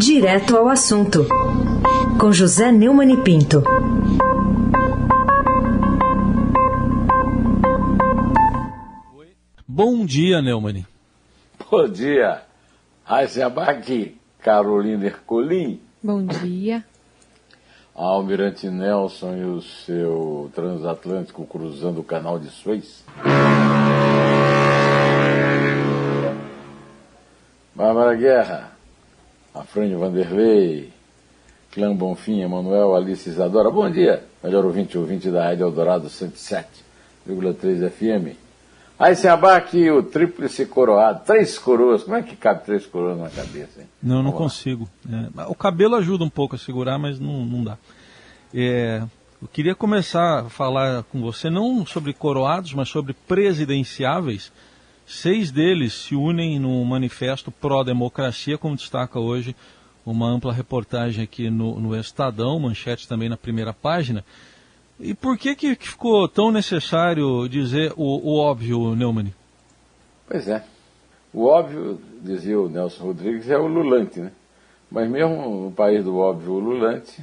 Direto ao assunto, com José Neumann e Pinto. Bom dia, Neumann. Bom dia. Raíssa Abac, Carolina Ercolim. Bom dia. Almirante Nelson e o seu transatlântico cruzando o canal de Suez. Bárbara Guerra, Afrânio Vanderlei, Clã Bonfim, Emanuel, Alice Isadora. Bom dia, melhor ouvinte, ouvinte da Rádio Eldorado 107,3 FM. Aí se abaque o tríplice coroado, três coroas. Como é que cabe três coroas na cabeça? Hein? Não, não consigo. É, o cabelo ajuda um pouco a segurar, mas não, não dá. É, eu queria começar a falar com você não sobre coroados, mas sobre presidenciáveis. Seis deles se unem no manifesto pró-democracia, como destaca hoje uma ampla reportagem aqui no, no Estadão, manchete também na primeira página. E por que, que ficou tão necessário dizer o, o óbvio, Neumann? Pois é. O óbvio, dizia o Nelson Rodrigues, é o lulante, né? Mas mesmo no país do óbvio lulante,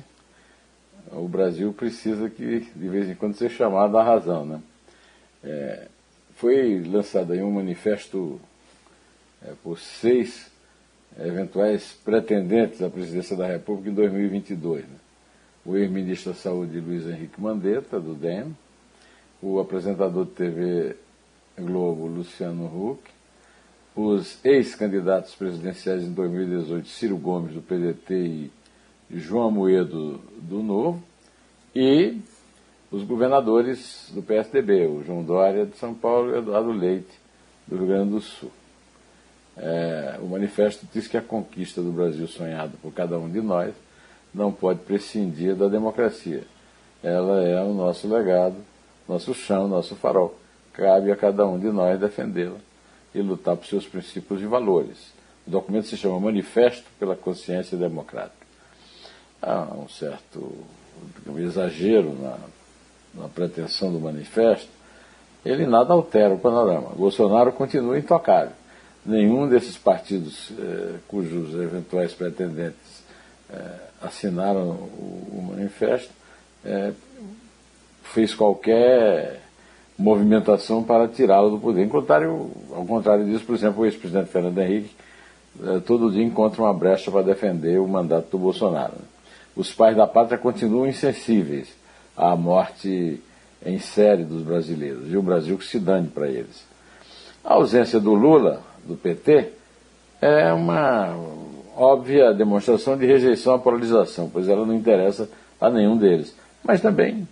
o Brasil precisa que, de vez em quando, seja chamado à razão, né? É, foi lançado aí um manifesto é, por seis eventuais pretendentes à presidência da República em 2022, né? o ex-ministro da Saúde Luiz Henrique Mandetta, do DEM, o apresentador de TV Globo Luciano Huck, os ex-candidatos presidenciais em 2018 Ciro Gomes, do PDT, e João Moedo, do Novo, e os governadores do PSDB, o João Dória de São Paulo e o Eduardo Leite, do Rio Grande do Sul. É, o manifesto diz que a conquista do Brasil sonhada por cada um de nós não pode prescindir da democracia. Ela é o nosso legado, nosso chão, nosso farol. Cabe a cada um de nós defendê-la e lutar por seus princípios e valores. O documento se chama Manifesto pela Consciência Democrática. Há um certo um exagero na, na pretensão do manifesto, ele nada altera o panorama. Bolsonaro continua intocável. Nenhum desses partidos eh, cujos eventuais pretendentes eh, assinaram o, o manifesto, é, fez qualquer movimentação para tirá-lo do poder. Ao contrário, ao contrário disso, por exemplo, o ex-presidente Fernando Henrique é, todo dia encontra uma brecha para defender o mandato do Bolsonaro. Né? Os pais da pátria continuam insensíveis à morte em série dos brasileiros, e o Brasil que se dane para eles. A ausência do Lula, do PT, é uma óbvia demonstração de rejeição à polarização, pois ela não interessa a nenhum deles. Mas também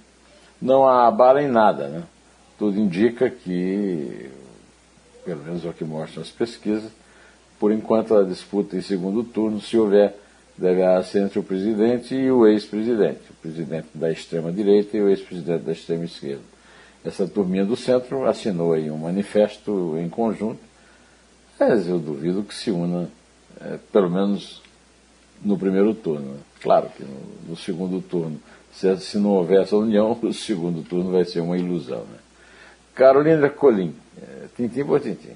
não há bala em nada. Né? Tudo indica que, pelo menos é o que mostram as pesquisas, por enquanto a disputa em segundo turno, se houver, deverá ser entre o presidente e o ex-presidente, o presidente da extrema-direita e o ex-presidente da extrema-esquerda. Essa turminha do centro assinou aí um manifesto em conjunto, mas eu duvido que se una é, pelo menos no primeiro turno. Claro que no, no segundo turno, se, se, não houver essa união, o segundo turno vai ser uma ilusão. Né? Carolina Colim, é, tintim por tintim.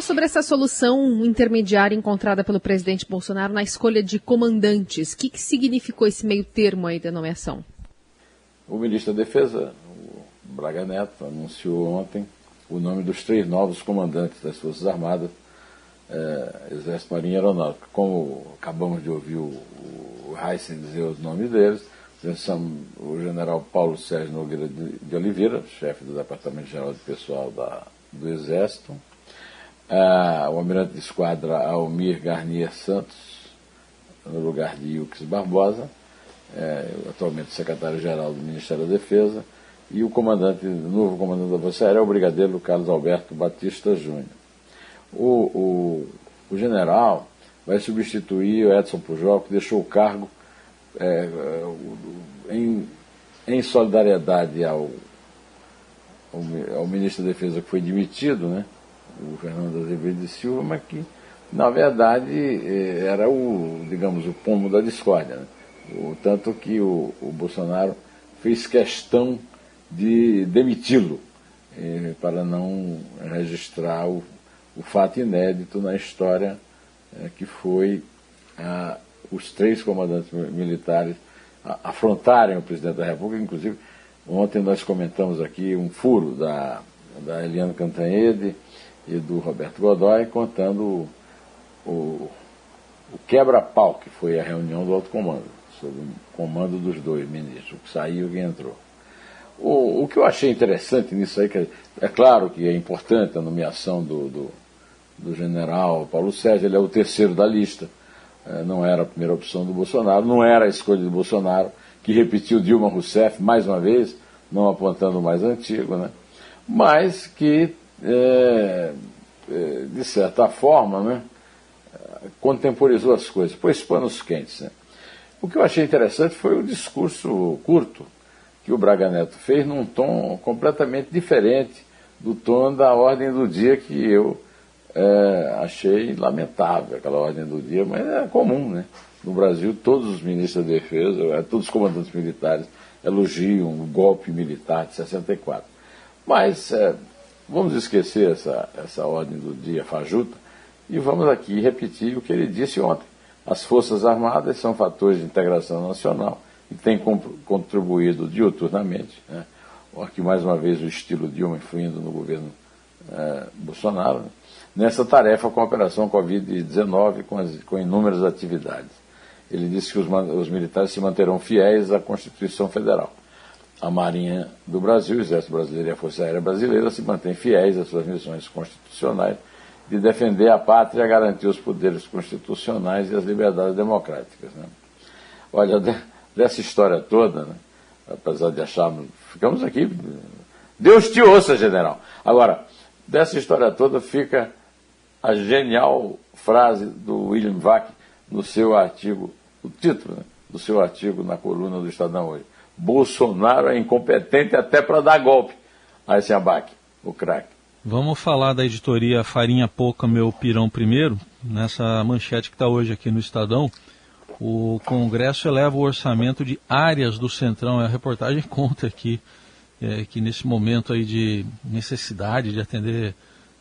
Sobre essa solução intermediária encontrada pelo presidente Bolsonaro na escolha de comandantes, o que, que significou esse meio termo aí da nomeação? O ministro da Defesa, o Braga Neto, anunciou ontem o nome dos três novos comandantes das Forças Armadas é, Exército, Marinha e Aeronáutica. Como acabamos de ouvir o, o Heisen dizer os nomes deles, o general Paulo Sérgio Nogueira de, de Oliveira, chefe do Departamento Geral de Pessoal da, do Exército, é, o almirante de esquadra Almir Garnier Santos, no lugar de Ilques Barbosa, é, atualmente secretário-geral do Ministério da Defesa, e o comandante, o novo comandante da Força Aérea é o brigadeiro Carlos Alberto Batista Júnior. O, o, o general vai substituir o Edson Pujol, que deixou o cargo é, em, em solidariedade ao, ao, ao, ministro da Defesa que foi demitido, né, o Fernando Azevedo de Silva, mas que, na verdade, é, era o, digamos, o pomo da discórdia. Né? O, tanto que o, o Bolsonaro fez questão de demiti-lo eh, para não registrar o, o fato inédito na história é, que foi a, os três comandantes militares afrontarem o presidente da República. Inclusive, ontem nós comentamos aqui um furo da, da Eliana Cantanhede e do Roberto Godoy contando o, o, quebra-pau que foi a reunião do alto comando, sob o comando dos dois ministros, o que saiu e o que entrou. O, o que eu achei interessante nisso aí, que é claro que é importante a nomeação do, do, do general Paulo Sérgio, ele é o terceiro da lista, é, não era a primeira opção do Bolsonaro, não era a escolha do Bolsonaro, que repetiu Dilma Rousseff mais uma vez, não apontando mais antigo, né? mas que, é, é, de certa forma, né, contemporizou as coisas, pôs panos quentes. Né? O que eu achei interessante foi o discurso curto que o Braga Neto fez num tom completamente diferente do tom da ordem do dia que eu é, achei lamentável, aquela ordem do dia, mas é comum, né? No Brasil, todos os ministros da Defesa, é, todos os comandantes militares elogiam o golpe militar de 64. Mas é, vamos esquecer essa, essa ordem do dia fajuta e vamos aqui repetir o que ele disse ontem. As Forças Armadas são fatores de integração nacional e têm contribuído diuturnamente. Né? Aqui, mais uma vez, o estilo Dilma influindo no governo é, Bolsonaro, né? nessa tarefa com a Operação Covid-19, com, com, inúmeras atividades. Ele disse que os, os, militares se manterão fiéis à Constituição Federal. A Marinha do Brasil, o Exército Brasileiro e a Força Aérea Brasileira se mantêm fiéis às suas missões constitucionais de defender a pátria, garantir os poderes constitucionais e as liberdades democráticas. Né? Olha, de, dessa história toda, né, apesar de acharmos, ficamos aqui, Deus te ouça, general. Agora, dessa história toda fica a genial frase do William Vac no seu artigo, o título né, do seu artigo na coluna do Estadão hoje. Bolsonaro é incompetente até para dar golpe a esse abaque, o craque. Vamos falar da editoria Farinha Pouca, Meu Pirão Primeiro, nessa manchete que está hoje aqui no Estadão. O Congresso eleva o orçamento de áreas do Centrão. A reportagem conta aqui é, que nesse momento aí de necessidade de atender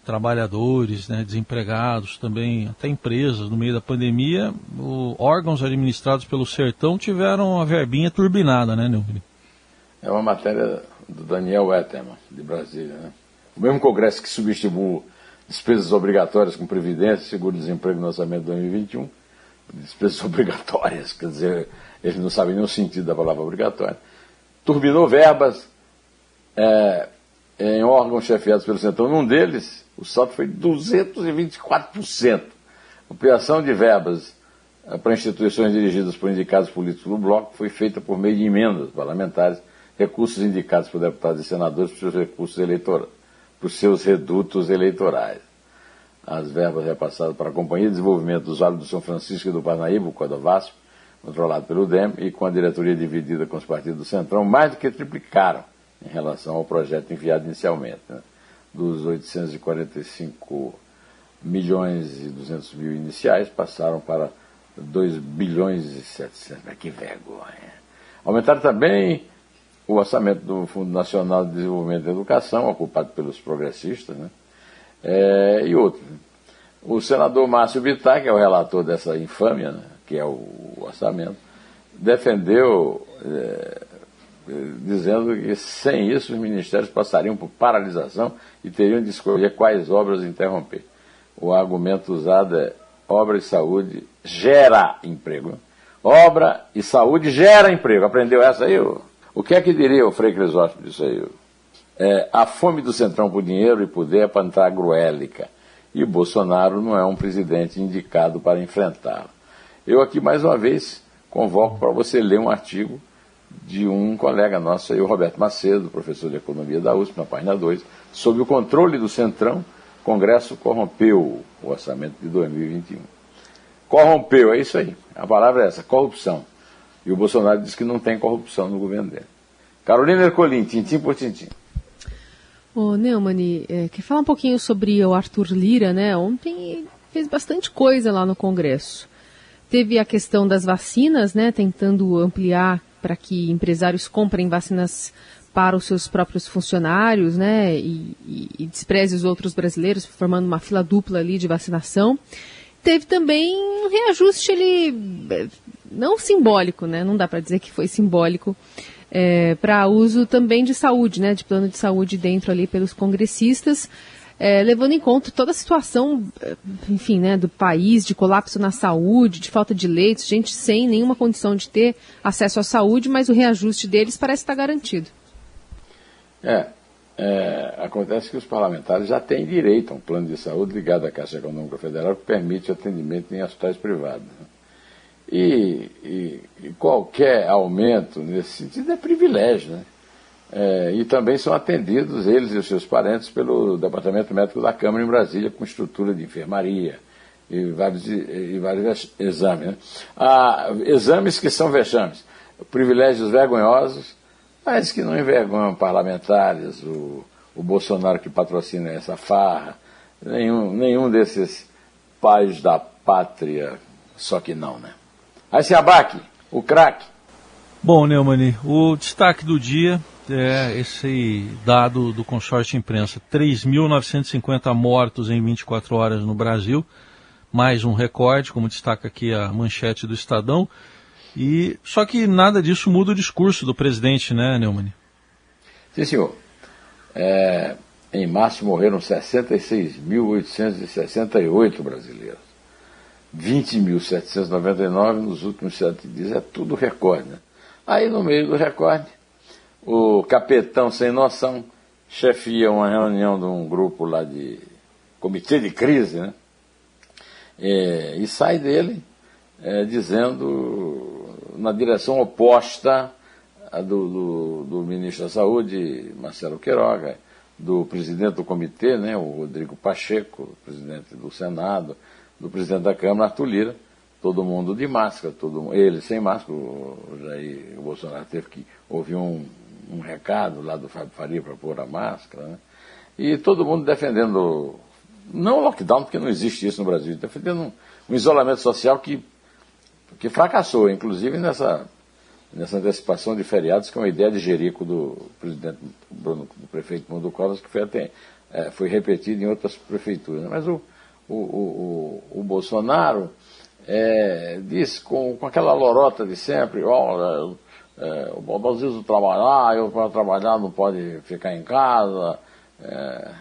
trabalhadores, né, desempregados, também até empresas no meio da pandemia, o, órgãos administrados pelo Sertão tiveram a verbinha turbinada, né, Neumann? É uma matéria do Daniel Wetterman, de Brasília, né? O mesmo Congresso que subestimou despesas obrigatórias com Previdência, Seguro-Desemprego no orçamento de 2021, despesas obrigatórias, quer dizer, eles não sabem o sentido da palavra obrigatória, turbinou verbas é, em órgãos chefiados pelo Centrão. Num deles, o salto foi 224%. Ampliação de verbas é, para instituições dirigidas por indicados políticos do bloco foi feita por meio de emendas parlamentares, recursos indicados por deputados e senadores por seus recursos eleitorais para os seus redutos eleitorais. As verbas repassadas para a Companhia de Desenvolvimento dos Vales do São Francisco e do Parnaíba, o Codovasp, controlado pelo DEM, e com a diretoria dividida com os partidos do Centrão, mais do que triplicaram em relação ao projeto enviado inicialmente. Né? Dos 845 milhões e 200 mil iniciais, passaram para 2 bilhões e 700. Mas que vergonha! Aumentaram também o orçamento do Fundo Nacional de Desenvolvimento da Educação, ocupado pelos progressistas, né? É, e outros. O senador Márcio Bittar, que é o relator dessa infâmia, né, que é o orçamento, defendeu, é, dizendo que sem isso os ministérios passariam por paralisação e teriam de escolher quais obras interromper. O argumento usado é obra e saúde gera emprego. Obra e saúde gera emprego. Aprendeu essa aí? O que é que diria o Frei Crisóstomo disso aí? É, a fome do Centrão por dinheiro e poder é pantagruélica. E Bolsonaro não é um presidente indicado para enfrentá-la. Eu aqui, mais uma vez, convoco para você ler um artigo de um colega nosso aí, o Roberto Macedo, professor de Economia da USP, na página 2, sobre o controle do Centrão, Congresso corrompeu o orçamento de 2021. Corrompeu, é isso aí. A palavra é essa, corrupção. E o Bolsonaro diz que não tem corrupção no governo dele. Carolina Ercolim, tintim por tintim. Ô, Neumann, é, quer falar um pouquinho sobre o Arthur Lira, né? Ontem fez bastante coisa lá no Congresso. Teve a questão das vacinas, né? Tentando ampliar para que empresários comprem vacinas para os seus próprios funcionários, né? E, e, e despreze os outros brasileiros, formando uma fila dupla ali de vacinação. teve também um reajuste ele não simbólico, né? Não dá para dizer que foi simbólico é, para uso também de saúde, né? De plano de saúde dentro ali pelos congressistas. É, levando em conta toda a situação, enfim, né, do país, de colapso na saúde, de falta de leitos, gente sem nenhuma condição de ter acesso à saúde, mas o reajuste deles parece estar garantido. É, é, acontece que os parlamentares já têm direito a um plano de saúde ligado à Caixa Econômica Federal que permite atendimento em hospitais privados. Né? E, e, e, qualquer aumento nesse sentido é privilégio. Né? É, e também são atendidos eles e os seus parentes pelo Departamento Médico da Câmara em Brasília, com estrutura de enfermaria e vários, e vários exames. Né? Há exames que são vexames, privilégios vergonhosos mas que não envergonham parlamentares, o, o Bolsonaro que patrocina essa farra, nenhum, nenhum desses pais da pátria, só que não, né? Aí se abaque, o craque. Bom, Neumani, o destaque do dia é esse dado do consórcio imprensa: 3.950 mortos em 24 horas no Brasil, mais um recorde, como destaca aqui a manchete do Estadão. E só que nada disso muda o discurso do presidente, né, Neumann? Sim, senhor. É, em março morreram 66.868 brasileiros. 20.799 nos últimos sete dias. É tudo recorde. Né? Aí, no meio do recorde, o capitão sem noção chefia uma reunião de um grupo lá de comitê de crise, né? É, e sai dele é, dizendo na direção oposta do, do, do, ministro da Saúde, Marcelo Queiroga, do presidente do comitê, né, o Rodrigo Pacheco, presidente do Senado, do presidente da Câmara, Arthur Lira, todo mundo de máscara, todo, ele sem máscara, o, Jair, o Bolsonaro teve que ouvir um, um recado lá do Fábio Faria para pôr a máscara, né, e todo mundo defendendo, não lockdown, porque não existe isso no Brasil, defendendo um, um isolamento social que que fracassou, inclusive nessa, nessa antecipação de feriados, que é uma ideia de Jerico do presidente Bruno, do prefeito Mundo Covas, que foi, até, é, foi repetido em outras prefeituras. Mas o, o, o, o Bolsonaro é, disse com, com aquela lorota de sempre, olha, é, o preciso trabalhar, eu para trabalhar não pode ficar em casa, é,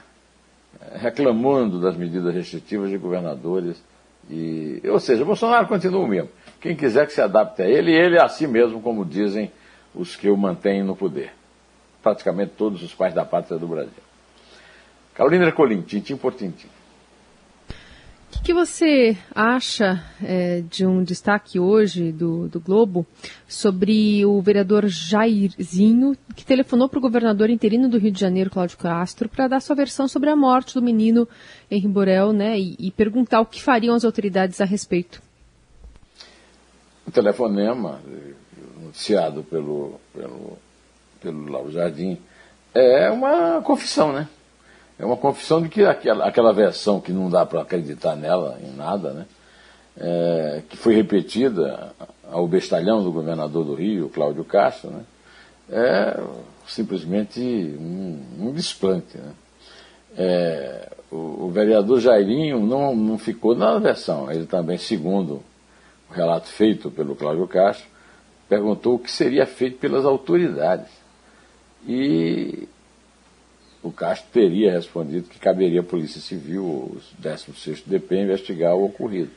reclamando das medidas restritivas de governadores. E, ou seja, Bolsonaro continua o mesmo. Quem quiser que se adapte a ele, ele é assim mesmo, como dizem os que o mantêm no poder. Praticamente todos os pais da pátria do Brasil. Carolina Ercolim, tintim por tintim. Que, que, você acha é, de um destaque hoje do, do, Globo sobre o vereador Jairzinho, que telefonou para o governador interino do Rio de Janeiro, Cláudio Castro, para dar sua versão sobre a morte do menino Henri Borel, né, e, e perguntar o que fariam as autoridades a respeito? O telefonema, noticiado pelo, pelo, pelo Lauro Jardim, é uma confissão, né? É uma confissão de que aquela, aquela versão que não dá para acreditar nela, em nada, né? É, que foi repetida ao bestalhão do governador do Rio, Cláudio Castro, né? é simplesmente um, um desplante. Né? É, o, o, vereador Jairinho não, não ficou na versão, ele também, segundo o relato feito pelo Cláudio Castro, perguntou o que seria feito pelas autoridades. E o Castro teria respondido que caberia à Polícia Civil, o 16º DP, investigar o ocorrido.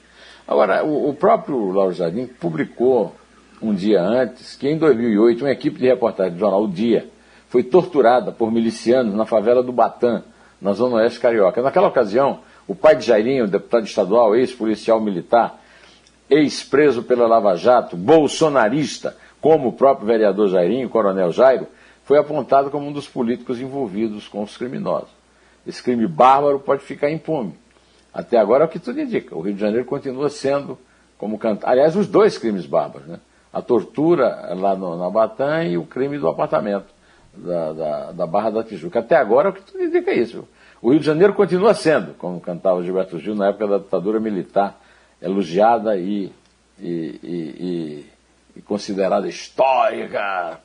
Agora, o, o próprio Lauro Jardim publicou um dia antes que, em 2008, uma equipe de reportagem do jornal O Dia foi torturada por milicianos na favela do Batã, na zona oeste carioca. Naquela ocasião, o pai de Jairinho, deputado estadual, ex-policial militar, ex-preso pela Lava Jato, bolsonarista, como o próprio vereador Jairinho, coronel Jairo, foi apontado como um dos políticos envolvidos com os criminosos. Esse crime bárbaro pode ficar impune. Até agora é o que tudo indica. O Rio de Janeiro continua sendo como cantar. Aliás, os dois crimes bárbaros, né? A tortura lá no, na Batã e o crime do apartamento da, da, da, Barra da Tijuca. Até agora é o que tudo indica isso. O Rio de Janeiro continua sendo, como cantava Gilberto Gil na época da ditadura militar, elogiada e, e, e, e considerada histórica,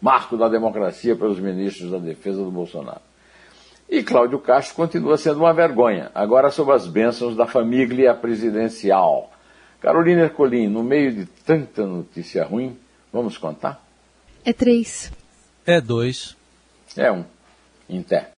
marco da democracia pelos ministros da defesa do Bolsonaro. E Cláudio Castro continua sendo uma vergonha, agora sob as bênçãos da família presidencial. Carolina Ercolim, no meio de tanta notícia ruim, vamos contar? É três. É dois. É um. Em té.